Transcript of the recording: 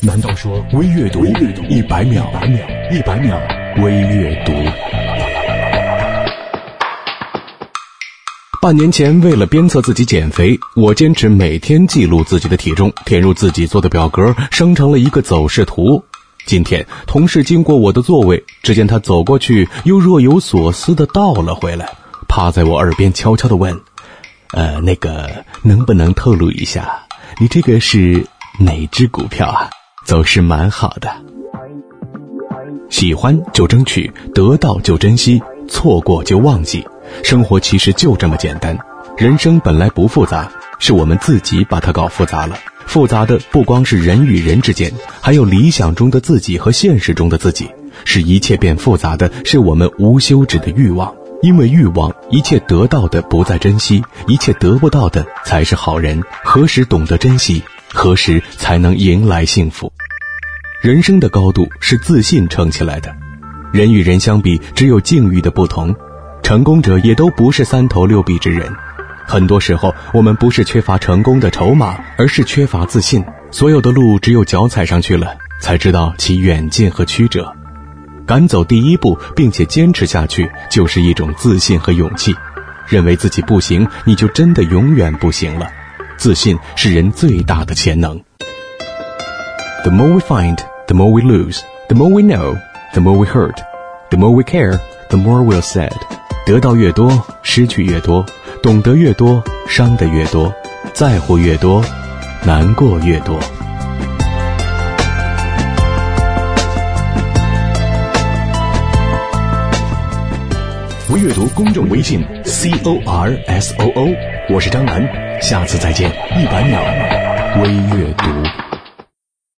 难道说微阅读一百秒，一百秒微阅读？半年前，为了鞭策自己减肥，我坚持每天记录自己的体重，填入自己做的表格，生成了一个走势图。今天，同事经过我的座位，只见他走过去，又若有所思的倒了回来，趴在我耳边悄悄的问：“呃，那个，能不能透露一下，你这个是哪只股票啊？走势蛮好的。喜欢就争取，得到就珍惜，错过就忘记。”生活其实就这么简单，人生本来不复杂，是我们自己把它搞复杂了。复杂的不光是人与人之间，还有理想中的自己和现实中的自己。使一切变复杂的是我们无休止的欲望，因为欲望，一切得到的不再珍惜，一切得不到的才是好人。何时懂得珍惜，何时才能迎来幸福？人生的高度是自信撑起来的。人与人相比，只有境遇的不同。成功者也都不是三头六臂之人，很多时候我们不是缺乏成功的筹码，而是缺乏自信。所有的路只有脚踩上去了，才知道其远近和曲折。敢走第一步，并且坚持下去，就是一种自信和勇气。认为自己不行，你就真的永远不行了。自信是人最大的潜能。The more we find, the more we lose. The more we know, the more we hurt. The more we care, the more we're sad. 得到越多，失去越多；懂得越多，伤得越多；在乎越多，难过越多。微阅读公众微信 c o r s o o，我是张楠，下次再见。一百秒微阅读。